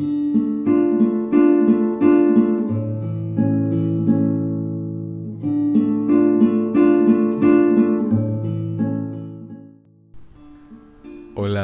Hola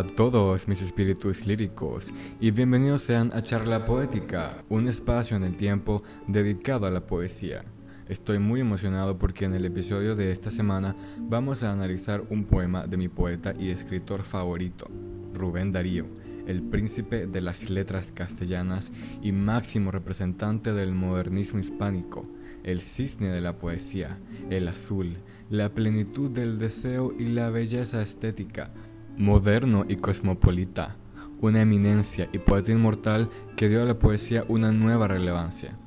a todos mis espíritus líricos y bienvenidos sean a Charla Poética, un espacio en el tiempo dedicado a la poesía. Estoy muy emocionado porque en el episodio de esta semana vamos a analizar un poema de mi poeta y escritor favorito, Rubén Darío, el príncipe de las letras castellanas y máximo representante del modernismo hispánico, el cisne de la poesía, el azul, la plenitud del deseo y la belleza estética, moderno y cosmopolita, una eminencia y poeta inmortal que dio a la poesía una nueva relevancia.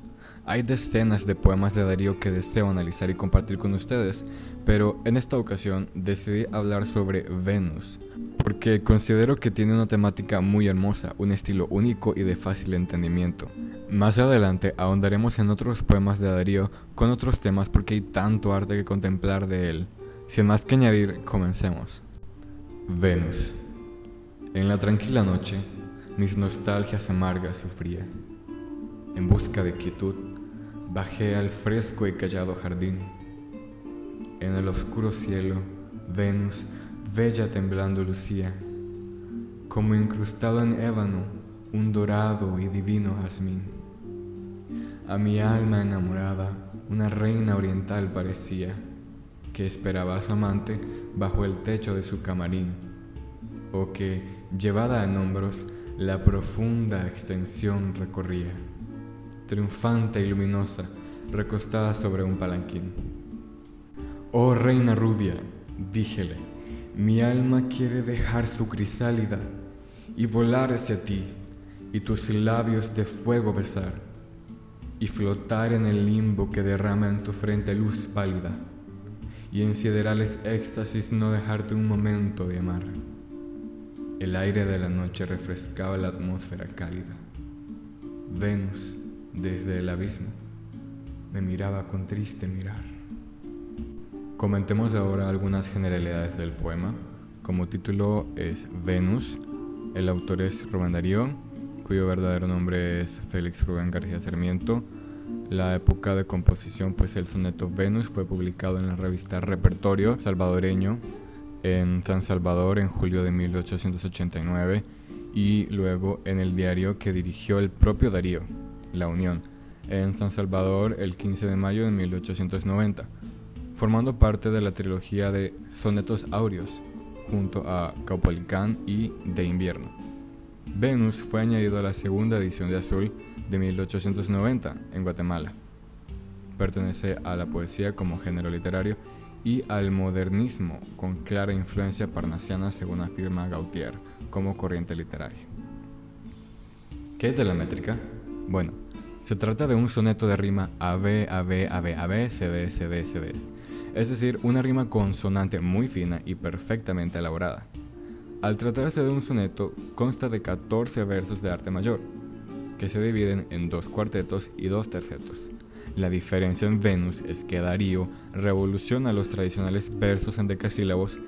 Hay decenas de poemas de Darío que deseo analizar y compartir con ustedes, pero en esta ocasión decidí hablar sobre Venus, porque considero que tiene una temática muy hermosa, un estilo único y de fácil entendimiento. Más adelante ahondaremos en otros poemas de Darío con otros temas porque hay tanto arte que contemplar de él. Sin más que añadir, comencemos. Venus. En la tranquila noche, mis nostalgias amargas sufría. En busca de quietud, bajé al fresco y callado jardín. En el oscuro cielo, Venus, bella temblando lucía, como incrustado en ébano, un dorado y divino jazmín. A mi alma enamorada, una reina oriental parecía, que esperaba a su amante bajo el techo de su camarín, o que, llevada en hombros, la profunda extensión recorría triunfante y luminosa, recostada sobre un palanquín. Oh reina rubia, díjele, mi alma quiere dejar su crisálida y volar hacia ti, y tus labios de fuego besar, y flotar en el limbo que derrama en tu frente luz pálida, y en siderales éxtasis no dejarte un momento de amar. El aire de la noche refrescaba la atmósfera cálida. Venus, desde el abismo, me miraba con triste mirar. Comentemos ahora algunas generalidades del poema. Como título es Venus, el autor es Rubén Darío, cuyo verdadero nombre es Félix Rubén García Sarmiento. La época de composición, pues el soneto Venus fue publicado en la revista Repertorio salvadoreño en San Salvador en julio de 1889 y luego en el diario que dirigió el propio Darío, la Unión, en San Salvador el 15 de mayo de 1890, formando parte de la trilogía de Sonetos Áureos, junto a Caupolicán y De Invierno. Venus fue añadido a la segunda edición de Azul de 1890 en Guatemala. Pertenece a la poesía como género literario y al modernismo con clara influencia parnasiana según afirma Gautier como corriente literaria. ¿Qué es de la métrica? Bueno, se trata de un soneto de rima AB, AB, AB, AB, CD, CD, CD. Es decir, una rima consonante muy fina y perfectamente elaborada. Al tratarse de un soneto, consta de 14 versos de arte mayor, que se dividen en dos cuartetos y dos tercetos. La diferencia en Venus es que Darío revoluciona los tradicionales versos en decasílabos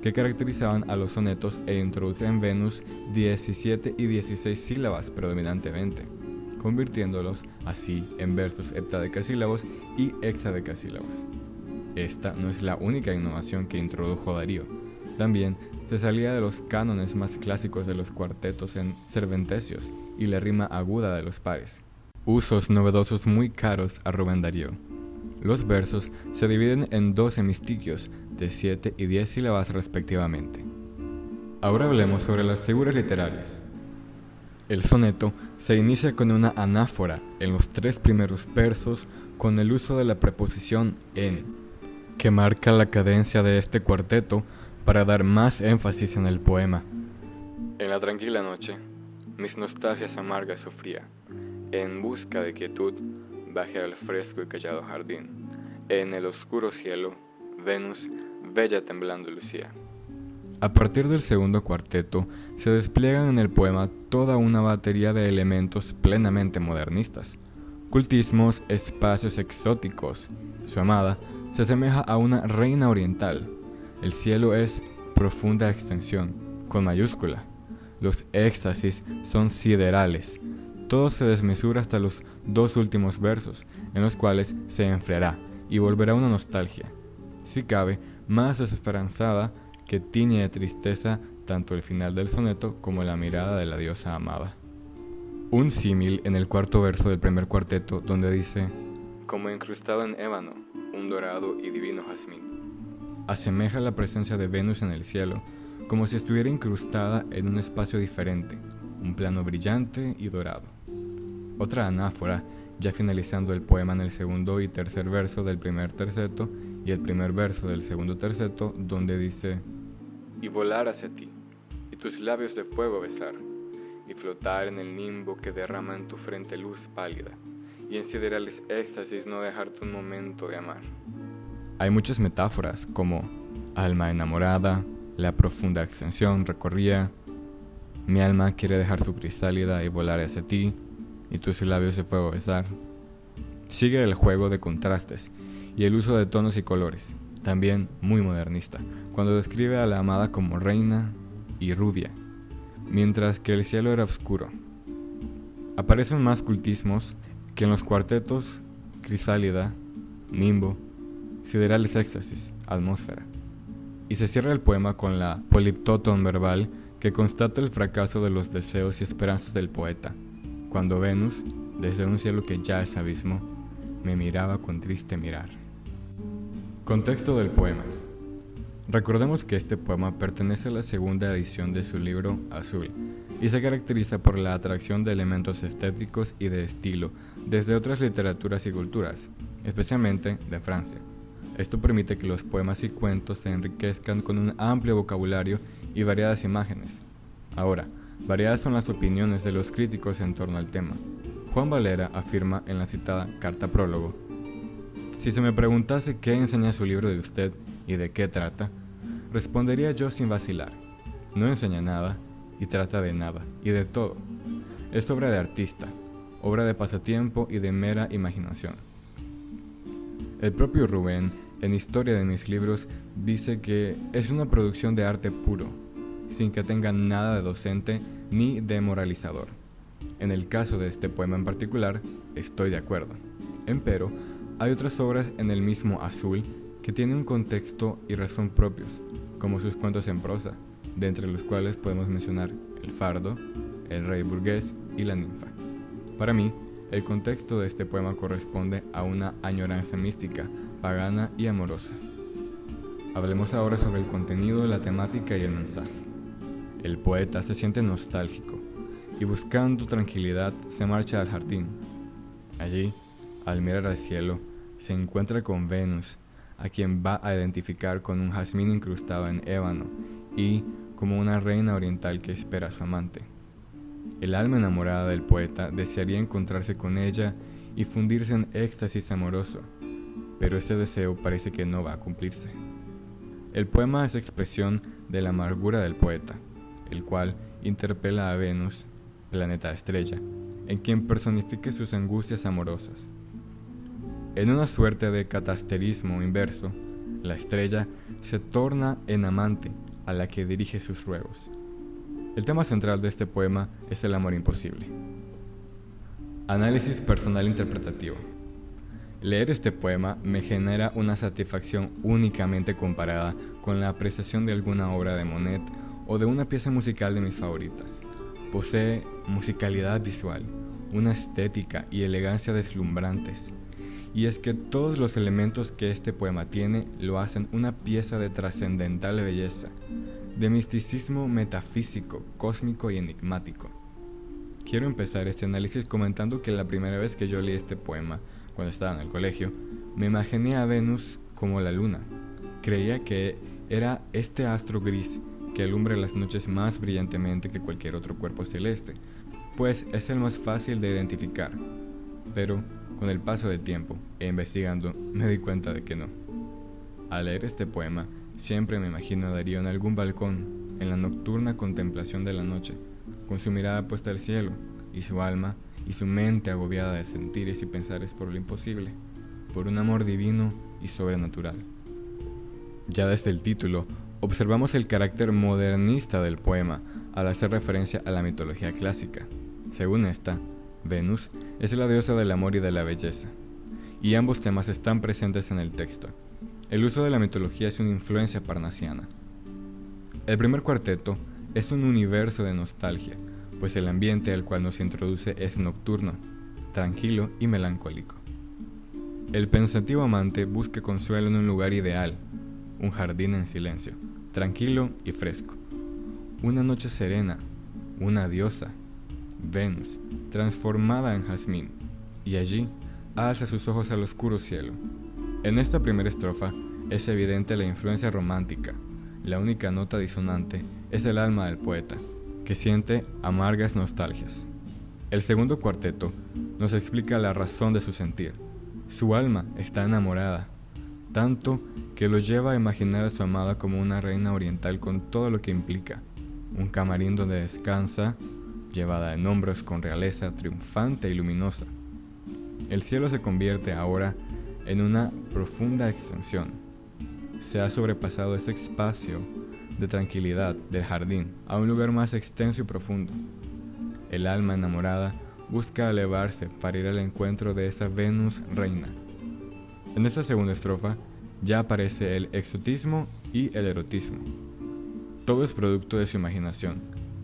que caracterizaban a los sonetos e introduce en Venus 17 y 16 sílabas predominantemente convirtiéndolos así en versos heptadecasílabos y hexadecasílabos. Esta no es la única innovación que introdujo Darío. También se salía de los cánones más clásicos de los cuartetos en serventecios y la rima aguda de los pares. Usos novedosos muy caros a Rubén Darío. Los versos se dividen en dos hemistiquios de 7 y 10 sílabas respectivamente. Ahora hablemos sobre las figuras literarias. El soneto se inicia con una anáfora en los tres primeros versos con el uso de la preposición en, que marca la cadencia de este cuarteto para dar más énfasis en el poema. En la tranquila noche, mis nostalgias amargas sufría. En busca de quietud, bajé al fresco y callado jardín. En el oscuro cielo, Venus, bella temblando lucía. A partir del segundo cuarteto, se despliegan en el poema toda una batería de elementos plenamente modernistas. Cultismos, espacios exóticos. Su amada se asemeja a una reina oriental. El cielo es profunda extensión, con mayúscula. Los éxtasis son siderales. Todo se desmesura hasta los dos últimos versos, en los cuales se enfriará y volverá una nostalgia, si cabe, más desesperanzada que tiñe de tristeza tanto el final del soneto como la mirada de la diosa amada. Un símil en el cuarto verso del primer cuarteto donde dice, como incrustado en ébano, un dorado y divino jazmín. Asemeja la presencia de Venus en el cielo, como si estuviera incrustada en un espacio diferente, un plano brillante y dorado. Otra anáfora, ya finalizando el poema en el segundo y tercer verso del primer terceto y el primer verso del segundo terceto, donde dice, y volar hacia ti, y tus labios de fuego besar, y flotar en el nimbo que derrama en tu frente luz pálida, y en siderales éxtasis no dejarte un momento de amar. Hay muchas metáforas como alma enamorada, la profunda extensión recorría, mi alma quiere dejar su crisálida y volar hacia ti, y tus labios de fuego besar. Sigue el juego de contrastes y el uso de tonos y colores, también muy modernista, cuando describe a la amada como reina y rubia, mientras que el cielo era oscuro. Aparecen más cultismos que en los cuartetos Crisálida, Nimbo, Siderales Éxtasis, Atmósfera. Y se cierra el poema con la poliptoton verbal que constata el fracaso de los deseos y esperanzas del poeta, cuando Venus, desde un cielo que ya es abismo, me miraba con triste mirar. Contexto del poema. Recordemos que este poema pertenece a la segunda edición de su libro Azul y se caracteriza por la atracción de elementos estéticos y de estilo desde otras literaturas y culturas, especialmente de Francia. Esto permite que los poemas y cuentos se enriquezcan con un amplio vocabulario y variadas imágenes. Ahora, variadas son las opiniones de los críticos en torno al tema. Juan Valera afirma en la citada Carta Prólogo si se me preguntase qué enseña su libro de usted y de qué trata, respondería yo sin vacilar. No enseña nada y trata de nada y de todo. Es obra de artista, obra de pasatiempo y de mera imaginación. El propio Rubén, en Historia de mis libros, dice que es una producción de arte puro, sin que tenga nada de docente ni de moralizador. En el caso de este poema en particular, estoy de acuerdo. Empero, hay otras obras en el mismo azul que tienen un contexto y razón propios, como sus cuentos en prosa, de entre los cuales podemos mencionar El Fardo, El Rey Burgués y La Ninfa. Para mí, el contexto de este poema corresponde a una añoranza mística, pagana y amorosa. Hablemos ahora sobre el contenido, la temática y el mensaje. El poeta se siente nostálgico y buscando tranquilidad se marcha al jardín. Allí, al mirar al cielo, se encuentra con Venus, a quien va a identificar con un jazmín incrustado en ébano y como una reina oriental que espera a su amante. El alma enamorada del poeta desearía encontrarse con ella y fundirse en éxtasis amoroso, pero ese deseo parece que no va a cumplirse. El poema es expresión de la amargura del poeta, el cual interpela a Venus, planeta estrella, en quien personifique sus angustias amorosas. En una suerte de catasterismo inverso, la estrella se torna en amante a la que dirige sus ruegos. El tema central de este poema es el amor imposible. Análisis personal interpretativo. Leer este poema me genera una satisfacción únicamente comparada con la apreciación de alguna obra de Monet o de una pieza musical de mis favoritas. Posee musicalidad visual, una estética y elegancia deslumbrantes y es que todos los elementos que este poema tiene lo hacen una pieza de trascendental belleza, de misticismo metafísico, cósmico y enigmático. Quiero empezar este análisis comentando que la primera vez que yo leí este poema, cuando estaba en el colegio, me imaginé a Venus como la luna. Creía que era este astro gris que alumbra las noches más brillantemente que cualquier otro cuerpo celeste, pues es el más fácil de identificar. Pero con el paso del tiempo e investigando, me di cuenta de que no. Al leer este poema, siempre me imagino a Darío en algún balcón, en la nocturna contemplación de la noche, con su mirada puesta al cielo, y su alma y su mente agobiada de sentires y pensares por lo imposible, por un amor divino y sobrenatural. Ya desde el título, observamos el carácter modernista del poema, al hacer referencia a la mitología clásica. Según esta, Venus es la diosa del amor y de la belleza, y ambos temas están presentes en el texto. El uso de la mitología es una influencia parnasiana. El primer cuarteto es un universo de nostalgia, pues el ambiente al cual nos introduce es nocturno, tranquilo y melancólico. El pensativo amante busca consuelo en un lugar ideal, un jardín en silencio, tranquilo y fresco. Una noche serena, una diosa, Venus, transformada en jazmín, y allí alza sus ojos al oscuro cielo. En esta primera estrofa es evidente la influencia romántica. La única nota disonante es el alma del poeta, que siente amargas nostalgias. El segundo cuarteto nos explica la razón de su sentir. Su alma está enamorada, tanto que lo lleva a imaginar a su amada como una reina oriental con todo lo que implica. Un camarín donde descansa, llevada en hombros con realeza triunfante y luminosa. El cielo se convierte ahora en una profunda extensión. Se ha sobrepasado ese espacio de tranquilidad del jardín a un lugar más extenso y profundo. El alma enamorada busca elevarse para ir al encuentro de esa Venus reina. En esta segunda estrofa ya aparece el exotismo y el erotismo. Todo es producto de su imaginación,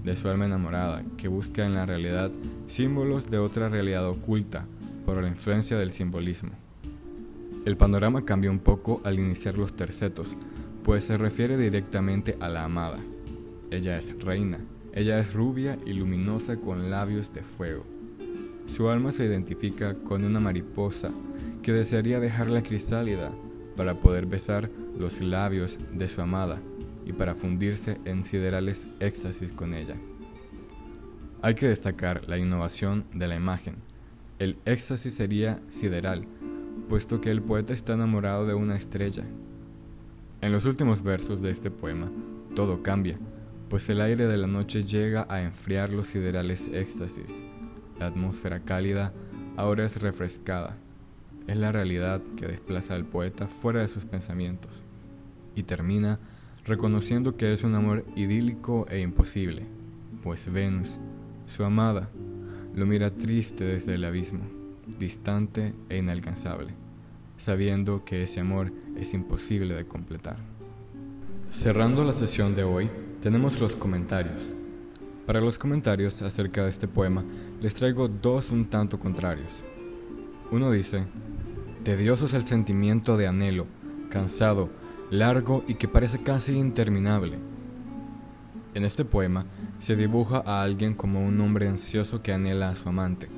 de su alma enamorada, que busca en la realidad símbolos de otra realidad oculta por la influencia del simbolismo. El panorama cambia un poco al iniciar los tercetos, pues se refiere directamente a la amada. Ella es reina, ella es rubia y luminosa con labios de fuego. Su alma se identifica con una mariposa que desearía dejarla cristálida para poder besar los labios de su amada y para fundirse en siderales éxtasis con ella. Hay que destacar la innovación de la imagen. El éxtasis sería sideral, puesto que el poeta está enamorado de una estrella. En los últimos versos de este poema, todo cambia, pues el aire de la noche llega a enfriar los siderales éxtasis. La atmósfera cálida ahora es refrescada es la realidad que desplaza al poeta fuera de sus pensamientos y termina reconociendo que es un amor idílico e imposible, pues Venus, su amada, lo mira triste desde el abismo, distante e inalcanzable, sabiendo que ese amor es imposible de completar. Cerrando la sesión de hoy, tenemos los comentarios. Para los comentarios acerca de este poema, les traigo dos un tanto contrarios. Uno dice, Tedioso es el sentimiento de anhelo, cansado, largo y que parece casi interminable. En este poema se dibuja a alguien como un hombre ansioso que anhela a su amante,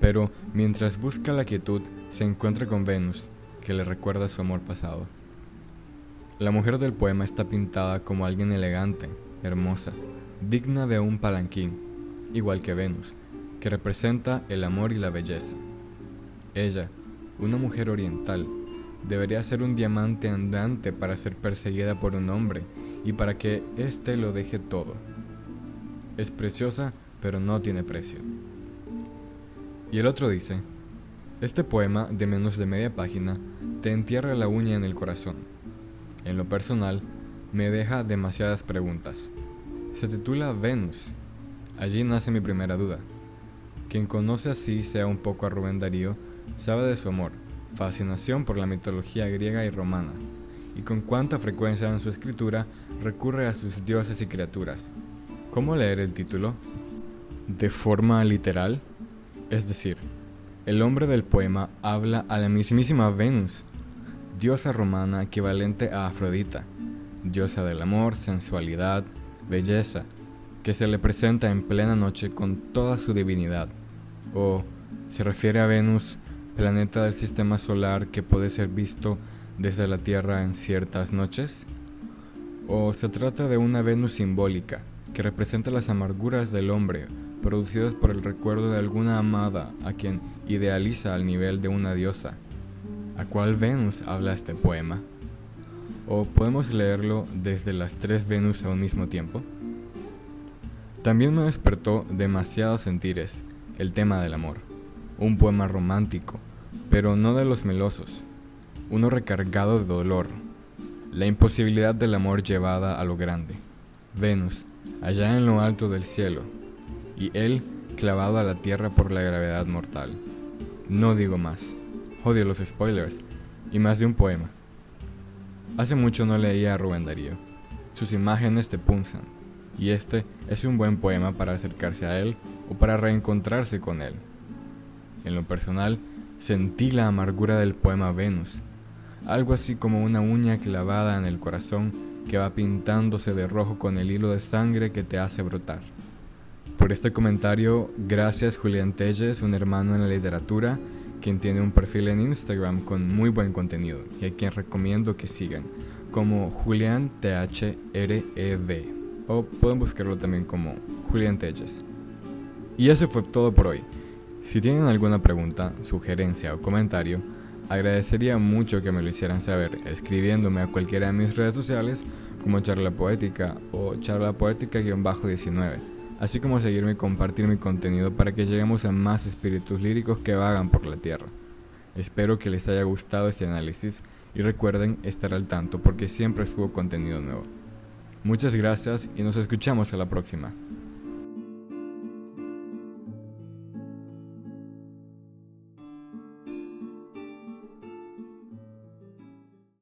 pero mientras busca la quietud se encuentra con Venus, que le recuerda su amor pasado. La mujer del poema está pintada como alguien elegante, hermosa, digna de un palanquín, igual que Venus, que representa el amor y la belleza. Ella, una mujer oriental debería ser un diamante andante para ser perseguida por un hombre y para que éste lo deje todo. Es preciosa, pero no tiene precio. Y el otro dice, este poema de menos de media página te entierra la uña en el corazón. En lo personal, me deja demasiadas preguntas. Se titula Venus. Allí nace mi primera duda. Quien conoce así sea un poco a Rubén Darío sabe de su amor, fascinación por la mitología griega y romana, y con cuánta frecuencia en su escritura recurre a sus dioses y criaturas. ¿Cómo leer el título? De forma literal, es decir, el hombre del poema habla a la mismísima Venus, diosa romana equivalente a Afrodita, diosa del amor, sensualidad, belleza, que se le presenta en plena noche con toda su divinidad. O se refiere a Venus planeta del sistema solar que puede ser visto desde la Tierra en ciertas noches? ¿O se trata de una Venus simbólica que representa las amarguras del hombre producidas por el recuerdo de alguna amada a quien idealiza al nivel de una diosa? ¿A cuál Venus habla este poema? ¿O podemos leerlo desde las tres Venus a un mismo tiempo? También me despertó demasiados sentires el tema del amor, un poema romántico, pero no de los melosos, uno recargado de dolor, la imposibilidad del amor llevada a lo grande. Venus, allá en lo alto del cielo, y él clavado a la tierra por la gravedad mortal. No digo más. Odio los spoilers, y más de un poema. Hace mucho no leía a Rubén Darío. Sus imágenes te punzan, y este es un buen poema para acercarse a él o para reencontrarse con él. En lo personal, sentí la amargura del poema Venus, algo así como una uña clavada en el corazón que va pintándose de rojo con el hilo de sangre que te hace brotar. Por este comentario, gracias Julián Telles, un hermano en la literatura, quien tiene un perfil en Instagram con muy buen contenido y a quien recomiendo que sigan, como Julián THREV, o pueden buscarlo también como Julián Telles. Y eso fue todo por hoy. Si tienen alguna pregunta, sugerencia o comentario, agradecería mucho que me lo hicieran saber escribiéndome a cualquiera de mis redes sociales como Charla Poética o Charla Poética-19, así como seguirme y compartir mi contenido para que lleguemos a más espíritus líricos que vagan por la tierra. Espero que les haya gustado este análisis y recuerden estar al tanto porque siempre subo contenido nuevo. Muchas gracias y nos escuchamos a la próxima.